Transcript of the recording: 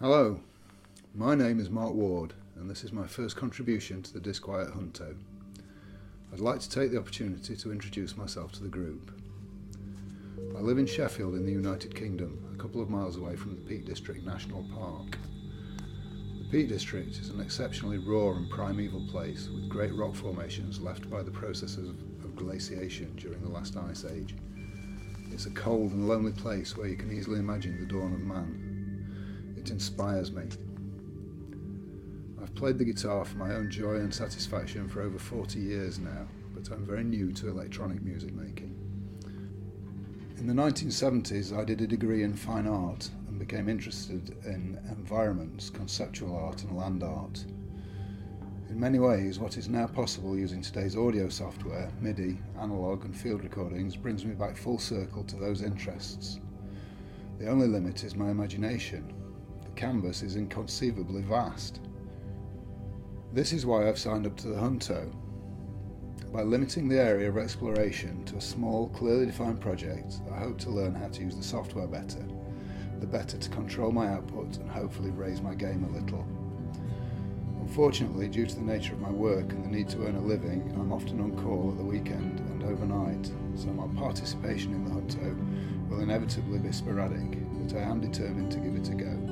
Hello, my name is Mark Ward, and this is my first contribution to the Disquiet Junto. I'd like to take the opportunity to introduce myself to the group. I live in Sheffield in the United Kingdom, a couple of miles away from the Peak District National Park. The Peak District is an exceptionally raw and primeval place with great rock formations left by the processes of glaciation during the last ice age. It's a cold and lonely place where you can easily imagine the dawn of man. It inspires me. I've played the guitar for my own joy and satisfaction for over 40 years now, but I'm very new to electronic music making. In the 1970s, I did a degree in fine art and became interested in environments, conceptual art, and land art. In many ways, what is now possible using today's audio software, MIDI, analog, and field recordings brings me back full circle to those interests. The only limit is my imagination. Canvas is inconceivably vast. This is why I've signed up to the Junto. By limiting the area of exploration to a small, clearly defined project, I hope to learn how to use the software better, the better to control my output and hopefully raise my game a little. Unfortunately, due to the nature of my work and the need to earn a living, I'm often on call at the weekend and overnight, so my participation in the Junto will inevitably be sporadic, but I am determined to give it a go.